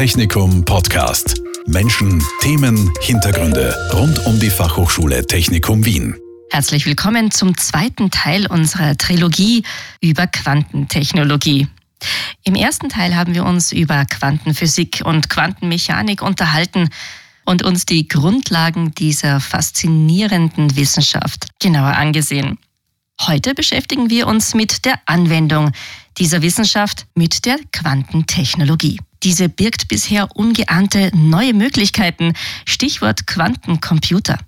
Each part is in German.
Technikum Podcast. Menschen, Themen, Hintergründe rund um die Fachhochschule Technikum Wien. Herzlich willkommen zum zweiten Teil unserer Trilogie über Quantentechnologie. Im ersten Teil haben wir uns über Quantenphysik und Quantenmechanik unterhalten und uns die Grundlagen dieser faszinierenden Wissenschaft genauer angesehen. Heute beschäftigen wir uns mit der Anwendung dieser Wissenschaft, mit der Quantentechnologie. Diese birgt bisher ungeahnte neue Möglichkeiten, Stichwort Quantencomputer.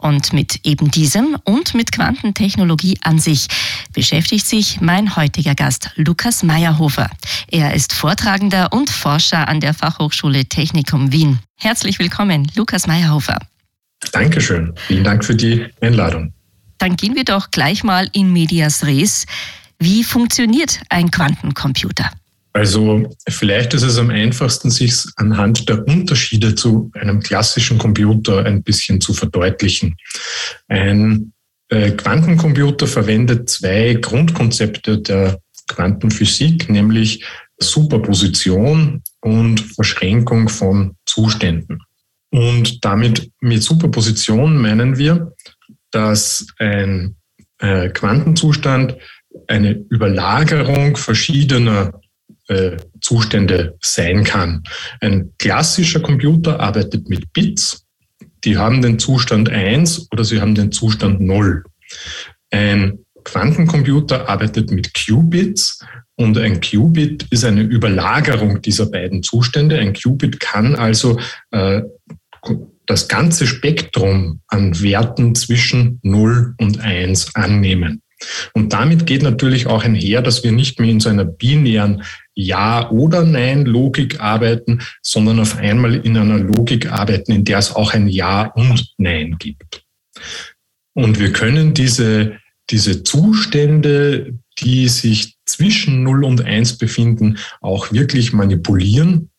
Und mit eben diesem und mit Quantentechnologie an sich beschäftigt sich mein heutiger Gast Lukas Meyerhofer. Er ist Vortragender und Forscher an der Fachhochschule Technikum Wien. Herzlich willkommen, Lukas Meyerhofer. Dankeschön. Vielen Dank für die Einladung. Dann gehen wir doch gleich mal in Medias Res. Wie funktioniert ein Quantencomputer? Also vielleicht ist es am einfachsten, sich anhand der Unterschiede zu einem klassischen Computer ein bisschen zu verdeutlichen. Ein äh, Quantencomputer verwendet zwei Grundkonzepte der Quantenphysik, nämlich Superposition und Verschränkung von Zuständen. Und damit mit Superposition meinen wir, dass ein äh, Quantenzustand eine Überlagerung verschiedener äh, Zustände sein kann. Ein klassischer Computer arbeitet mit Bits, die haben den Zustand 1 oder sie haben den Zustand 0. Ein Quantencomputer arbeitet mit Qubits und ein Qubit ist eine Überlagerung dieser beiden Zustände. Ein Qubit kann also äh, das ganze Spektrum an Werten zwischen 0 und 1 annehmen. Und damit geht natürlich auch einher, dass wir nicht mehr in so einer binären Ja- oder Nein-Logik arbeiten, sondern auf einmal in einer Logik arbeiten, in der es auch ein Ja und Nein gibt. Und wir können diese, diese Zustände, die sich zwischen 0 und 1 befinden, auch wirklich manipulieren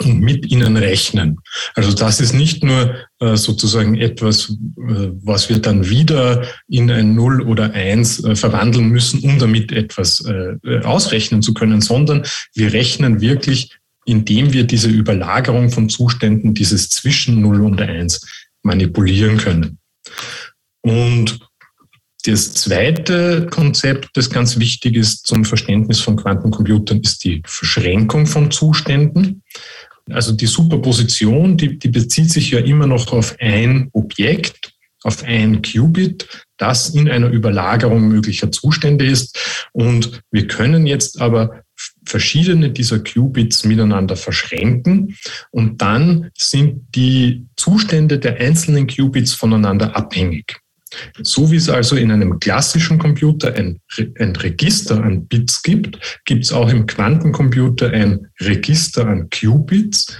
und mit ihnen rechnen. Also das ist nicht nur äh, sozusagen etwas, äh, was wir dann wieder in ein Null oder Eins äh, verwandeln müssen, um damit etwas ausrechnen zu können, sondern wir rechnen wirklich, indem wir diese Überlagerung von Zuständen, dieses zwischen Null und Eins manipulieren können. Und das zweite Konzept, das ganz wichtig ist zum Verständnis von Quantencomputern, ist die Verschränkung von Zuständen. Also die Superposition, die, die bezieht sich ja immer noch auf ein Objekt, auf ein Qubit, das in einer Überlagerung möglicher Zustände ist. Und wir können jetzt aber verschiedene dieser Qubits miteinander verschränken und dann sind die Zustände der einzelnen Qubits voneinander abhängig. So wie es also in einem klassischen Computer ein, ein Register an Bits gibt, gibt es auch im Quantencomputer ein Register an Qubits.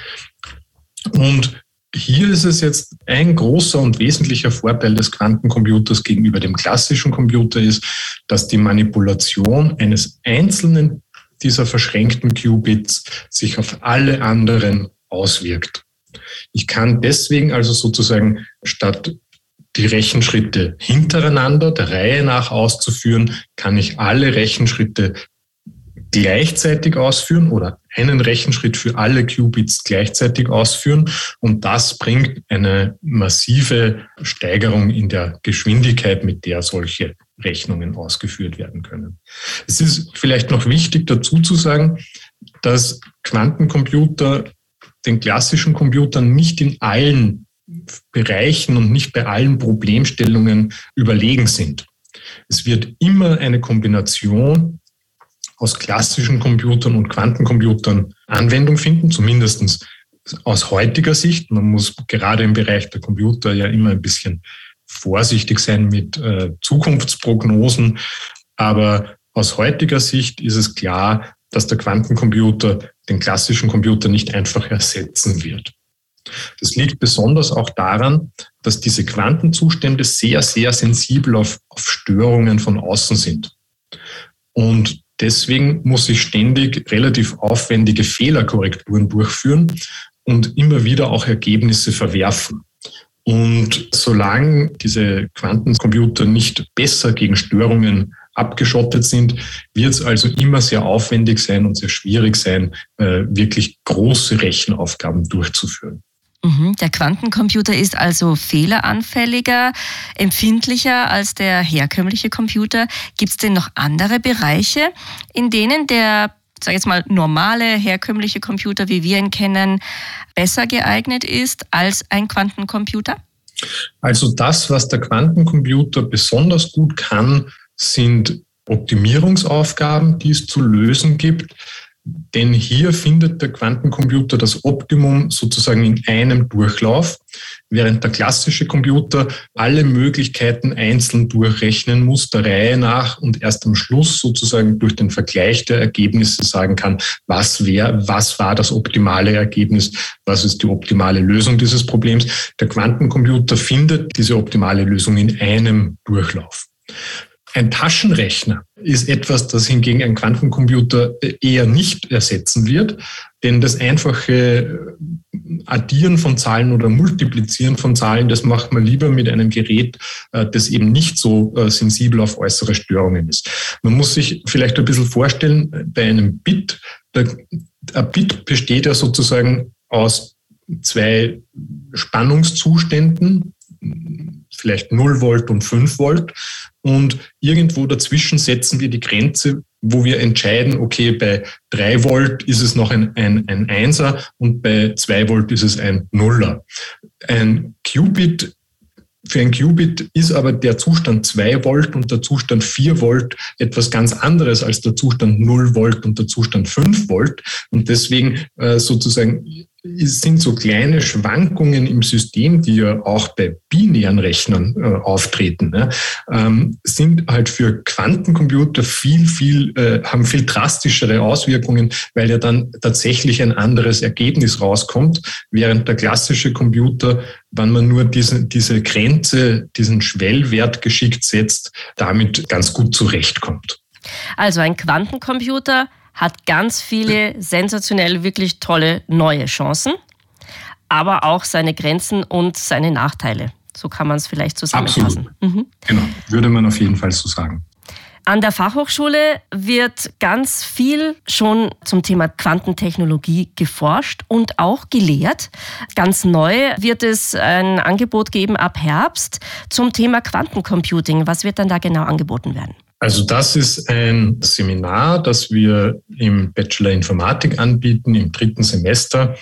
Und hier ist es jetzt ein großer und wesentlicher Vorteil des Quantencomputers gegenüber dem klassischen Computer ist, dass die Manipulation eines einzelnen dieser verschränkten Qubits sich auf alle anderen auswirkt. Ich kann deswegen also sozusagen statt die Rechenschritte hintereinander der Reihe nach auszuführen, kann ich alle Rechenschritte gleichzeitig ausführen oder einen Rechenschritt für alle Qubits gleichzeitig ausführen. Und das bringt eine massive Steigerung in der Geschwindigkeit, mit der solche Rechnungen ausgeführt werden können. Es ist vielleicht noch wichtig dazu zu sagen, dass Quantencomputer den klassischen Computern nicht in allen Bereichen und nicht bei allen Problemstellungen überlegen sind. Es wird immer eine Kombination aus klassischen Computern und Quantencomputern Anwendung finden, zumindest aus heutiger Sicht. Man muss gerade im Bereich der Computer ja immer ein bisschen vorsichtig sein mit äh, Zukunftsprognosen. Aber aus heutiger Sicht ist es klar, dass der Quantencomputer den klassischen Computer nicht einfach ersetzen wird. Das liegt besonders auch daran, dass diese Quantenzustände sehr, sehr sensibel auf, auf Störungen von außen sind. Und deswegen muss ich ständig relativ aufwendige Fehlerkorrekturen durchführen und immer wieder auch Ergebnisse verwerfen. Und solange diese Quantencomputer nicht besser gegen Störungen abgeschottet sind, wird es also immer sehr aufwendig sein und sehr schwierig sein, äh, wirklich große Rechenaufgaben durchzuführen. Mhm. Der Quantencomputer ist also fehleranfälliger, empfindlicher als der herkömmliche Computer. Gibt es denn noch andere Bereiche, in denen der sage jetzt mal, normale, herkömmliche Computer, wie wir ihn kennen, besser geeignet ist als ein Quantencomputer? Also das, was der Quantencomputer besonders gut kann, sind Optimierungsaufgaben, die es zu lösen gibt. Denn hier findet der Quantencomputer das Optimum sozusagen in einem Durchlauf, während der klassische Computer alle Möglichkeiten einzeln durchrechnen muss, der Reihe nach und erst am Schluss sozusagen durch den Vergleich der Ergebnisse sagen kann, was wäre, was war das optimale Ergebnis, was ist die optimale Lösung dieses Problems. Der Quantencomputer findet diese optimale Lösung in einem Durchlauf. Ein Taschenrechner ist etwas, das hingegen ein Quantencomputer eher nicht ersetzen wird, denn das einfache Addieren von Zahlen oder Multiplizieren von Zahlen, das macht man lieber mit einem Gerät, äh, das eben nicht so äh, sensibel auf äußere Störungen ist. Man muss sich vielleicht ein bisschen vorstellen, bei einem Bit, ein Bit besteht ja sozusagen aus zwei Spannungszuständen, vielleicht 0 Volt und 5 Volt. Und irgendwo dazwischen setzen wir die Grenze, wo wir entscheiden, okay, bei 3 Volt ist es noch ein, ein, ein Einser und bei 2 Volt ist es ein Nuller. Ein Qubit für ein Qubit ist aber der Zustand 2 Volt und der Zustand 4 Volt etwas ganz anderes als der Zustand 0 Volt und der Zustand 5 Volt. Und deswegen äh, sozusagen es sind so kleine Schwankungen im System, die ja auch bei binären Rechnern äh, auftreten, ne? ähm, sind halt für Quantencomputer viel, viel, äh, haben viel drastischere Auswirkungen, weil ja dann tatsächlich ein anderes Ergebnis rauskommt, während der klassische Computer, wenn man nur diese, diese Grenze, diesen Schwellwert geschickt setzt, damit ganz gut zurechtkommt. Also ein Quantencomputer hat ganz viele sensationell, wirklich tolle neue Chancen, aber auch seine Grenzen und seine Nachteile. So kann man es vielleicht zusammenfassen. Absolut. Mhm. Genau, würde man auf jeden Fall so sagen. An der Fachhochschule wird ganz viel schon zum Thema Quantentechnologie geforscht und auch gelehrt. Ganz neu wird es ein Angebot geben ab Herbst zum Thema Quantencomputing. Was wird dann da genau angeboten werden? Also das ist ein Seminar, das wir im Bachelor Informatik anbieten, im dritten Semester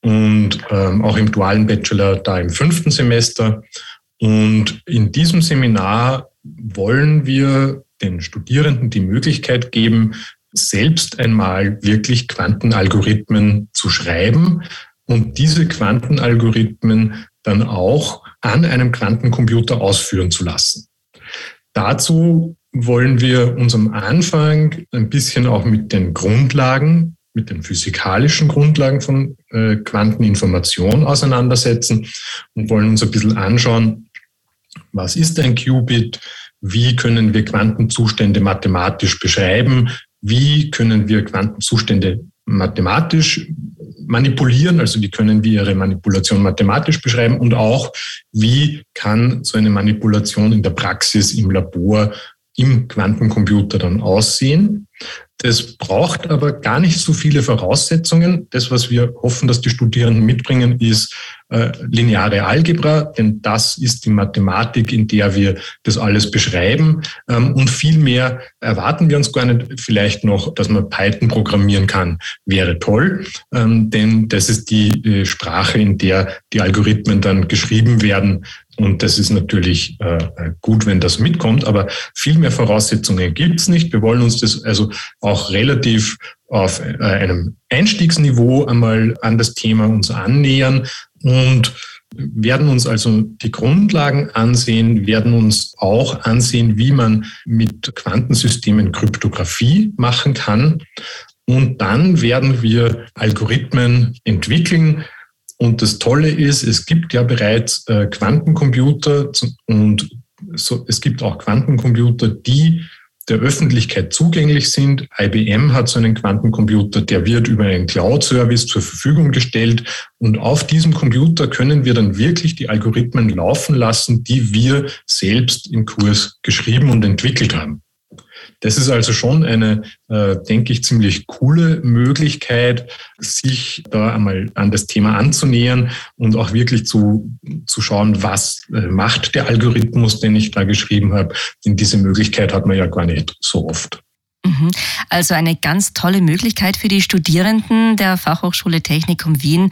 und ähm, auch im dualen Bachelor da im fünften Semester. Und in diesem Seminar wollen wir den Studierenden die Möglichkeit geben, selbst einmal wirklich Quantenalgorithmen zu schreiben und diese Quantenalgorithmen dann auch an einem Quantencomputer ausführen zu lassen. Dazu wollen wir uns am Anfang ein bisschen auch mit den Grundlagen, mit den physikalischen Grundlagen von äh, Quanteninformation auseinandersetzen und wollen uns ein bisschen anschauen, was ist ein Qubit, wie können wir Quantenzustände mathematisch beschreiben, wie können wir Quantenzustände mathematisch manipulieren, also wie können wir ihre Manipulation mathematisch beschreiben? Und auch, wie kann so eine Manipulation in der Praxis im Labor im Quantencomputer dann aussehen. Das braucht aber gar nicht so viele Voraussetzungen. Das, was wir hoffen, dass die Studierenden mitbringen, ist äh, lineare Algebra, denn das ist die Mathematik, in der wir das alles beschreiben. Ähm, und viel mehr erwarten wir uns gar nicht. Vielleicht noch, dass man Python programmieren kann, wäre toll, ähm, denn das ist die äh, Sprache, in der die Algorithmen dann geschrieben werden, und das ist natürlich äh, gut, wenn das mitkommt, aber viel mehr Voraussetzungen gibt's nicht. Wir wollen uns das also auch relativ auf äh, einem Einstiegsniveau einmal an das Thema uns annähern und werden uns also die Grundlagen ansehen, werden uns auch ansehen, wie man mit Quantensystemen Kryptographie machen kann. Und dann werden wir Algorithmen entwickeln, und das Tolle ist, es gibt ja bereits äh, Quantencomputer und es gibt auch Quantencomputer, die der Öffentlichkeit zugänglich sind. IBM hat so einen Quantencomputer, der wird über einen Cloud-Service zur Verfügung gestellt. Und auf diesem Computer können wir dann wirklich die Algorithmen laufen lassen, die wir selbst im Kurs geschrieben und entwickelt haben. Das ist also schon eine, äh, denke ich, ziemlich coole Möglichkeit, sich da einmal an das Thema anzunähern und auch wirklich zu, zu schauen, was äh, macht der Algorithmus, den ich da geschrieben habe. Denn diese Möglichkeit hat man ja gar nicht so oft. Mhm. Also eine ganz tolle Möglichkeit für die Studierenden der Fachhochschule Technikum Wien,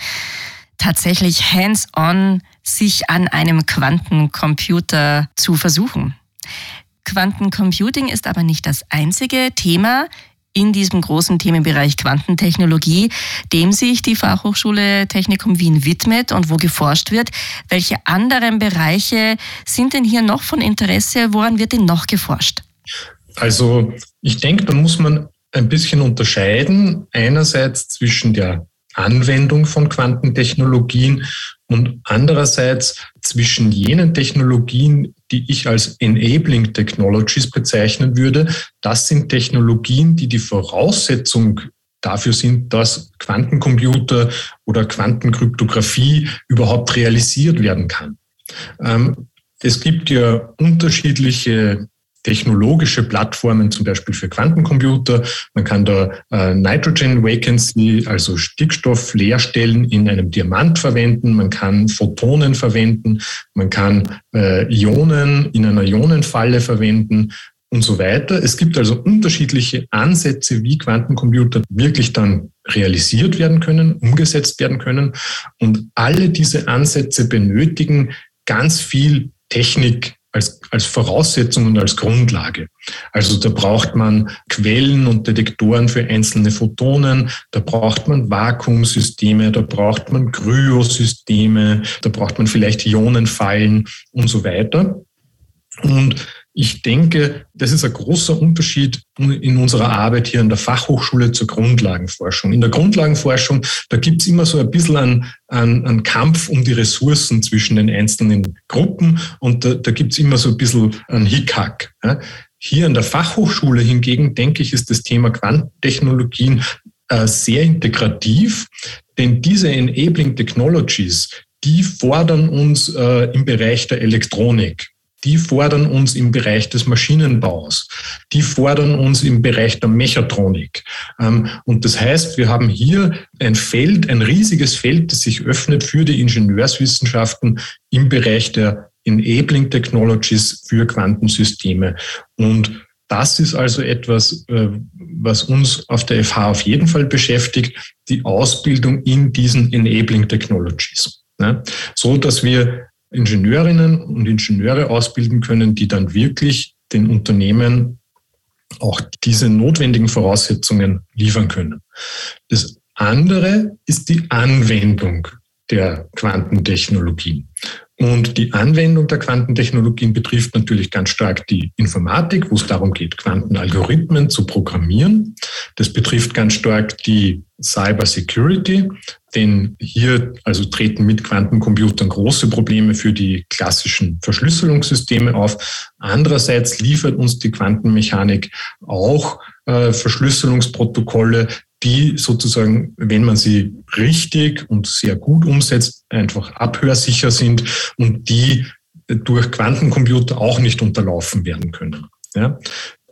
tatsächlich hands-on sich an einem Quantencomputer zu versuchen. Quantencomputing ist aber nicht das einzige Thema in diesem großen Themenbereich Quantentechnologie, dem sich die Fachhochschule Technikum Wien widmet und wo geforscht wird. Welche anderen Bereiche sind denn hier noch von Interesse? Woran wird denn noch geforscht? Also ich denke, da muss man ein bisschen unterscheiden. Einerseits zwischen der Anwendung von Quantentechnologien und andererseits zwischen jenen Technologien, die ich als Enabling Technologies bezeichnen würde. Das sind Technologien, die die Voraussetzung dafür sind, dass Quantencomputer oder Quantenkryptographie überhaupt realisiert werden kann. Ähm, es gibt ja unterschiedliche technologische Plattformen, zum Beispiel für Quantencomputer. Man kann da äh, Nitrogen Vacancy, also Stickstoff-Leerstellen in einem Diamant verwenden. Man kann Photonen verwenden. Man kann äh, Ionen in einer Ionenfalle verwenden und so weiter. Es gibt also unterschiedliche Ansätze, wie Quantencomputer wirklich dann realisiert werden können, umgesetzt werden können. Und alle diese Ansätze benötigen ganz viel Technik, als, als Voraussetzung und als Grundlage. Also da braucht man Quellen und Detektoren für einzelne Photonen, da braucht man Vakuumsysteme, da braucht man Kryosysteme, da braucht man vielleicht Ionenfallen und so weiter. Und ich denke, das ist ein großer Unterschied in unserer Arbeit hier an der Fachhochschule zur Grundlagenforschung. In der Grundlagenforschung, da gibt's immer so ein bisschen einen, einen, einen, Kampf um die Ressourcen zwischen den einzelnen Gruppen und da, da gibt's immer so ein bisschen einen Hickhack. Hier an der Fachhochschule hingegen, denke ich, ist das Thema Quantentechnologien äh, sehr integrativ, denn diese Enabling Technologies, die fordern uns äh, im Bereich der Elektronik die fordern uns im Bereich des Maschinenbaus, die fordern uns im Bereich der Mechatronik. Ähm, und das heißt, wir haben hier ein Feld, ein riesiges Feld, das sich öffnet für die Ingenieurswissenschaften im Bereich der Enabling Technologies für Quantensysteme. Und das ist also etwas, äh, was uns auf der FH auf jeden Fall beschäftigt, die Ausbildung in diesen Enabling Technologies. So dass wir Ingenieurinnen und Ingenieure ausbilden können, die dann wirklich den Unternehmen auch diese notwendigen Voraussetzungen liefern können. Das andere ist die Anwendung der Quantentechnologien. Und die Anwendung der Quantentechnologien betrifft natürlich ganz stark die Informatik, wo es darum geht, Quantenalgorithmen zu programmieren. Das betrifft ganz stark die Cyber Security, denn hier also treten mit Quantencomputern große Probleme für die klassischen Verschlüsselungssysteme auf. Andererseits liefert uns die Quantenmechanik auch äh, Verschlüsselungsprotokolle, die sozusagen, wenn man sie richtig und sehr gut umsetzt, einfach abhörsicher sind und die durch Quantencomputer auch nicht unterlaufen werden können. Ja?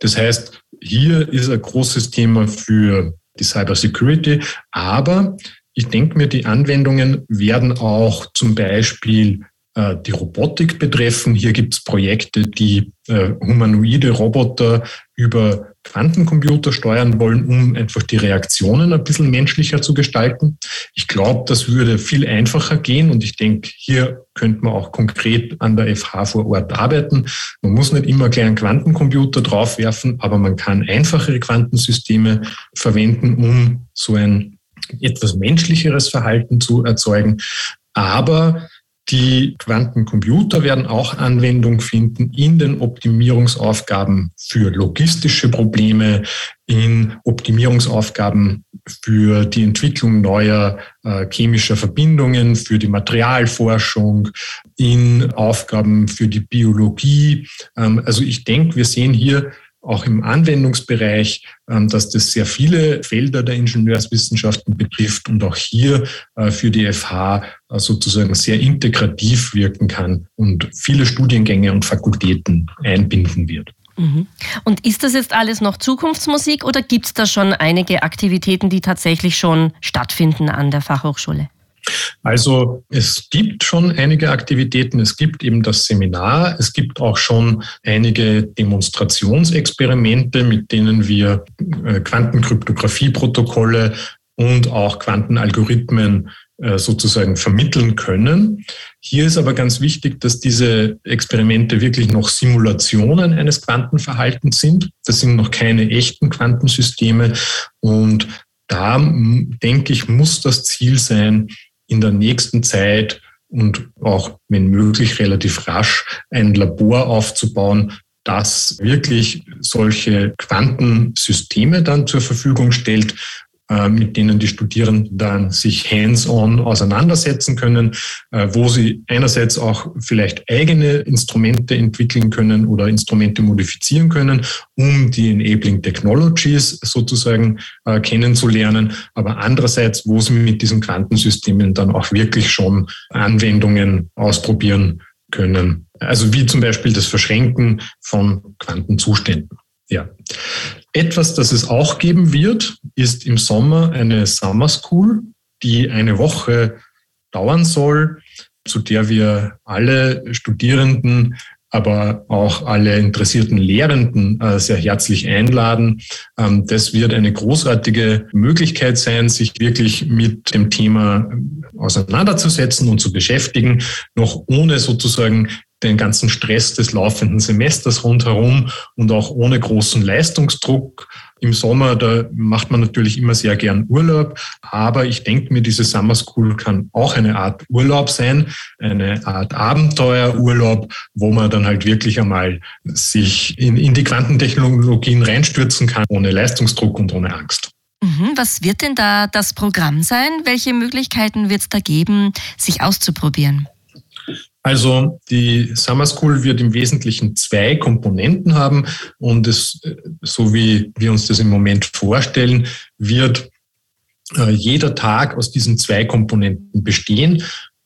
Das heißt, hier ist ein großes Thema für die Cyber Security, aber ich denke mir, die Anwendungen werden auch zum Beispiel äh, die Robotik betreffen. Hier gibt es Projekte, die äh, humanoide Roboter über Quantencomputer steuern wollen, um einfach die Reaktionen ein bisschen menschlicher zu gestalten. Ich glaube, das würde viel einfacher gehen und ich denke, hier könnte man auch konkret an der FH vor Ort arbeiten. Man muss nicht immer gleich einen Quantencomputer draufwerfen, aber man kann einfachere Quantensysteme verwenden, um so ein etwas menschlicheres Verhalten zu erzeugen. Aber die Quantencomputer werden auch Anwendung finden in den Optimierungsaufgaben für logistische Probleme, in Optimierungsaufgaben für die Entwicklung neuer äh, chemischer Verbindungen, für die Materialforschung, in Aufgaben für die Biologie. Ähm, also ich denke, wir sehen hier auch im Anwendungsbereich, ähm, dass das sehr viele Felder der Ingenieurswissenschaften betrifft und auch hier äh, für die FH äh, sozusagen sehr integrativ wirken kann und viele Studiengänge und Fakultäten einbinden wird. Mhm. Und ist das jetzt alles noch Zukunftsmusik oder gibt es da schon einige Aktivitäten, die tatsächlich schon stattfinden an der Fachhochschule? Also es gibt schon einige Aktivitäten. Es gibt eben das Seminar. Es gibt auch schon einige Demonstrationsexperimente, mit denen wir äh, Quantenkryptographie-Protokolle und auch Quantenalgorithmen äh, sozusagen vermitteln können. Hier ist aber ganz wichtig, dass diese Experimente wirklich noch Simulationen eines Quantenverhaltens sind. Das sind noch keine echten Quantensysteme. Und da, denke ich, muss das Ziel sein, in der nächsten Zeit und auch, wenn möglich, relativ rasch ein Labor aufzubauen, das wirklich solche Quantensysteme dann zur Verfügung stellt, mit denen die Studierenden dann sich hands-on auseinandersetzen können, äh, wo sie einerseits auch vielleicht eigene Instrumente entwickeln können oder Instrumente modifizieren können, um die Enabling Technologies sozusagen äh, kennenzulernen, aber andererseits, wo sie mit diesen Quantensystemen dann auch wirklich schon Anwendungen ausprobieren können. Also wie zum Beispiel das Verschränken von Quantenzuständen. Ja. Etwas, das es auch geben wird, ist im Sommer eine Summer School, die eine Woche dauern soll, zu der wir alle Studierenden, aber auch alle interessierten Lehrenden äh, sehr herzlich einladen. Ähm, das wird eine großartige Möglichkeit sein, sich wirklich mit dem Thema auseinanderzusetzen und zu beschäftigen, noch ohne sozusagen den ganzen Stress des laufenden Semesters rundherum und auch ohne großen Leistungsdruck. Im Sommer, da macht man natürlich immer sehr gern Urlaub, aber ich denke mir, diese Summer School kann auch eine Art Urlaub sein, eine Art Abenteuerurlaub, wo man dann halt wirklich einmal sich in, in die Quantentechnologien reinstürzen kann, ohne Leistungsdruck und ohne Angst. Mhm, was wird denn da das Programm sein? Welche Möglichkeiten wird es da geben, sich auszuprobieren? Also die Summer School wird im Wesentlichen zwei Komponenten haben und es, so wie wir uns das im Moment vorstellen, wird äh, jeder Tag aus diesen zwei Komponenten bestehen.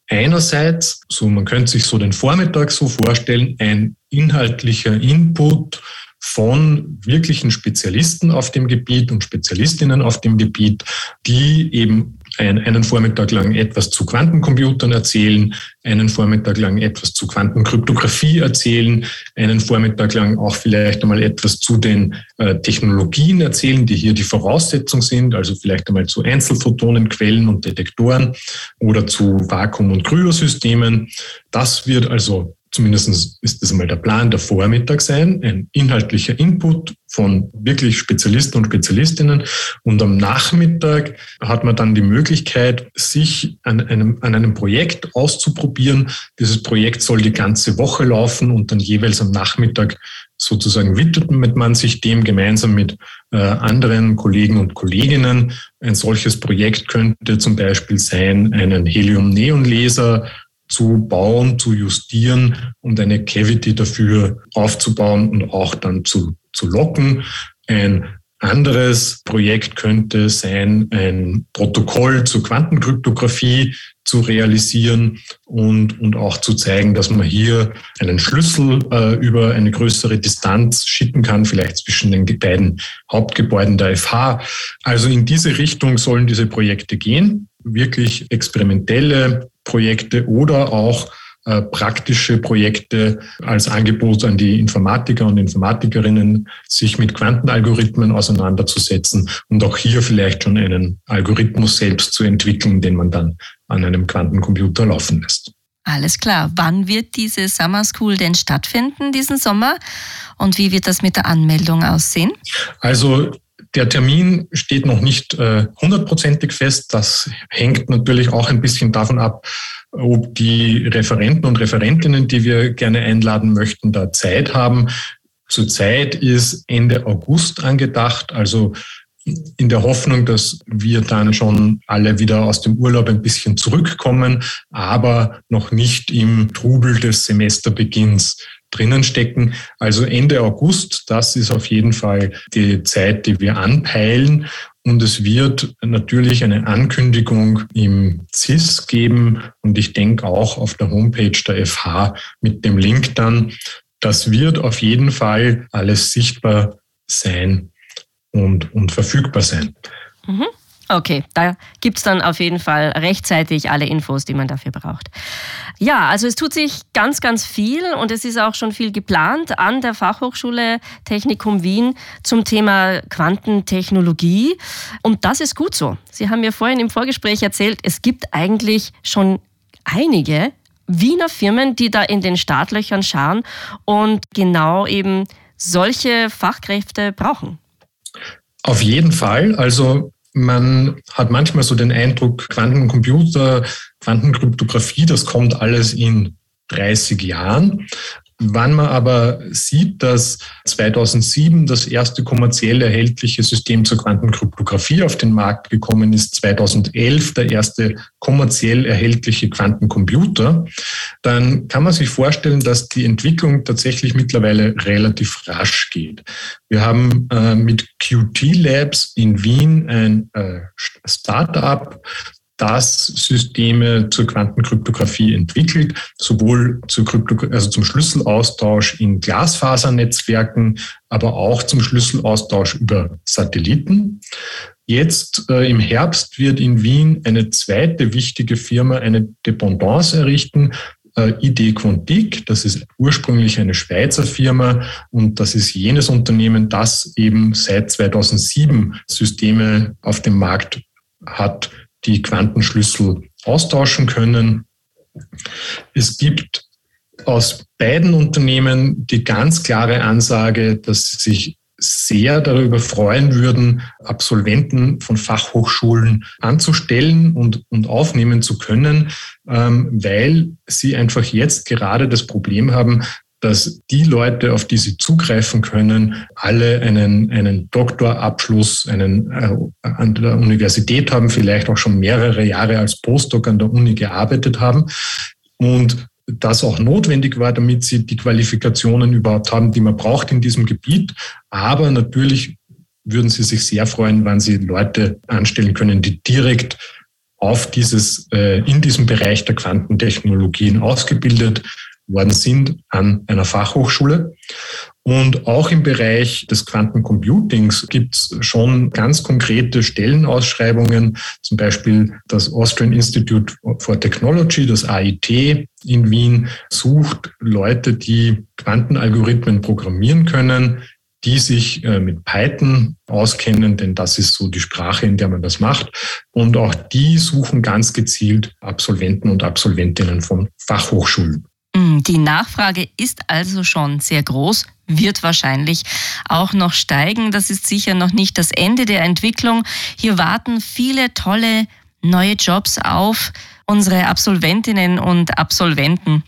Einerseits, so man könnte sich so den Vormittag so vorstellen, ein inhaltlicher Input von wirklichen Spezialisten auf dem Gebiet und Spezialistinnen auf dem Gebiet, die eben einen Vormittag lang etwas zu Quantencomputern erzählen, einen Vormittag lang etwas zu Quantenkryptographie erzählen, einen Vormittag lang auch vielleicht einmal etwas zu den äh, Technologien erzählen, die hier die Voraussetzung sind, also vielleicht einmal zu Einzelphotonenquellen und Detektoren oder zu Vakuum- und Kryosystemen. Das wird also zumindest ist das einmal der Plan, der Vormittag sein, ein inhaltlicher Input von wirklich Spezialisten und Spezialistinnen. Und am Nachmittag hat man dann die Möglichkeit, sich an einem, an einem Projekt auszuprobieren. Dieses Projekt soll die ganze Woche laufen und dann jeweils am Nachmittag sozusagen widmet man sich dem gemeinsam mit äh, anderen Kollegen und Kolleginnen. Ein solches Projekt könnte zum Beispiel sein, einen Helium-Neon-Laser zu bauen, zu justieren und eine Cavity dafür aufzubauen und auch dann zu, zu locken. Ein anderes Projekt könnte sein, ein Protokoll zur Quantenkryptographie zu realisieren und, und auch zu zeigen, dass man hier einen Schlüssel äh, über eine größere Distanz schicken kann, vielleicht zwischen den beiden Hauptgebäuden der FH. Also in diese Richtung sollen diese Projekte gehen, wirklich experimentelle Projekte oder auch äh, praktische Projekte als Angebot an die Informatiker und Informatikerinnen, sich mit Quantenalgorithmen auseinanderzusetzen und auch hier vielleicht schon einen Algorithmus selbst zu entwickeln, den man dann an einem Quantencomputer laufen lässt. Alles klar. Wann wird diese Summer School denn stattfinden diesen Sommer? Und wie wird das mit der Anmeldung aussehen? Also der Termin steht noch nicht äh, hundertprozentig fest. Das hängt natürlich auch ein bisschen davon ab, ob die Referenten und Referentinnen, die wir gerne einladen möchten, da Zeit haben. Zurzeit ist Ende August angedacht, also in der Hoffnung, dass wir dann schon alle wieder aus dem Urlaub ein bisschen zurückkommen, aber noch nicht im Trubel des Semesterbeginns drinnen stecken. Also Ende August, das ist auf jeden Fall die Zeit, die wir anpeilen. Und es wird natürlich eine Ankündigung im CIS geben und ich denke auch auf der Homepage der FH mit dem Link dann. das wird auf jeden Fall alles sichtbar sein und, und verfügbar sein. Mhm. Okay, da gibt es dann auf jeden Fall rechtzeitig alle Infos, die man dafür braucht. Ja, also es tut sich ganz, ganz viel und es ist auch schon viel geplant an der Fachhochschule Technikum Wien zum Thema Quantentechnologie. Und das ist gut so. Sie haben mir vorhin im Vorgespräch erzählt, es gibt eigentlich schon einige Wiener Firmen, die da in den Startlöchern schauen und genau eben solche Fachkräfte brauchen. Auf jeden Fall. Also man hat manchmal so den Eindruck, Quantencomputer, Quantenkryptographie, das kommt alles in 30 Jahren. Wann man aber sieht, dass 2007 das erste kommerziell erhältliche System zur Quantenkryptographie auf den Markt gekommen ist, 2011 der erste kommerziell erhältliche Quantencomputer, dann kann man sich vorstellen, dass die Entwicklung tatsächlich mittlerweile relativ rasch geht. Wir haben äh, mit QT Labs in Wien ein äh, Startup, das Systeme zur Quantenkryptographie entwickelt, sowohl zur Krypto also zum Schlüsselaustausch in Glasfasernetzwerken, aber auch zum Schlüsselaustausch über Satelliten. Jetzt äh, im Herbst wird in Wien eine zweite wichtige Firma eine Dependance errichten, äh, ID Quantique. Das ist ursprünglich eine Schweizer Firma und das ist jenes Unternehmen, das eben seit 2007 Systeme auf dem Markt hat, die Quantenschlüssel austauschen können. Es gibt aus beiden Unternehmen die ganz klare Ansage, dass sie sich sehr darüber freuen würden, Absolventen von Fachhochschulen anzustellen und, und aufnehmen zu können, ähm, weil sie einfach jetzt gerade das Problem haben, dass die Leute, auf die sie zugreifen können, alle einen, einen Doktorabschluss einen, äh, an der Universität haben, vielleicht auch schon mehrere Jahre als Postdoc an der Uni gearbeitet haben und das auch notwendig war, damit sie die Qualifikationen überhaupt haben, die man braucht in diesem Gebiet. Aber natürlich würden sie sich sehr freuen, wenn sie Leute anstellen können, die direkt auf dieses, äh, in diesem Bereich der Quantentechnologien ausgebildet worden sind an einer Fachhochschule. Und auch im Bereich des Quantencomputings gibt es schon ganz konkrete Stellenausschreibungen. Zum Beispiel das Austrian Institute for Technology, das AIT in Wien, sucht Leute, die Quantenalgorithmen programmieren können, die sich äh, mit Python auskennen, denn das ist so die Sprache, in der man das macht. Und auch die suchen ganz gezielt Absolventen und Absolventinnen von Fachhochschulen. Mm, die Nachfrage ist also schon sehr groß, wird wahrscheinlich auch noch steigen. Das ist sicher noch nicht das Ende der Entwicklung. Hier warten viele tolle neue Jobs auf unsere Absolventinnen und Absolventen.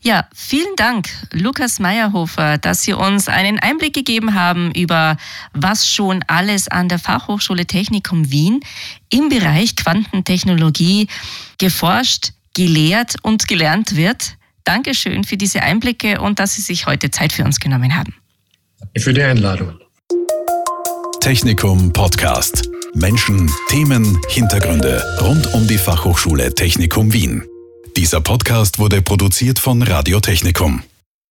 Ja, vielen Dank, Lukas Meyerhofer, dass Sie uns einen Einblick gegeben haben über was schon alles an der Fachhochschule Technikum Wien im Bereich Quantentechnologie geforscht, gelehrt und gelernt wird. Dankeschön für diese Einblicke und dass Sie sich heute Zeit für uns genommen haben. Für die Einladung. Technikum Podcast. Menschen, Themen, Hintergründe rund um die Fachhochschule Technikum Wien. Dieser Podcast wurde produziert von Radio Technikum.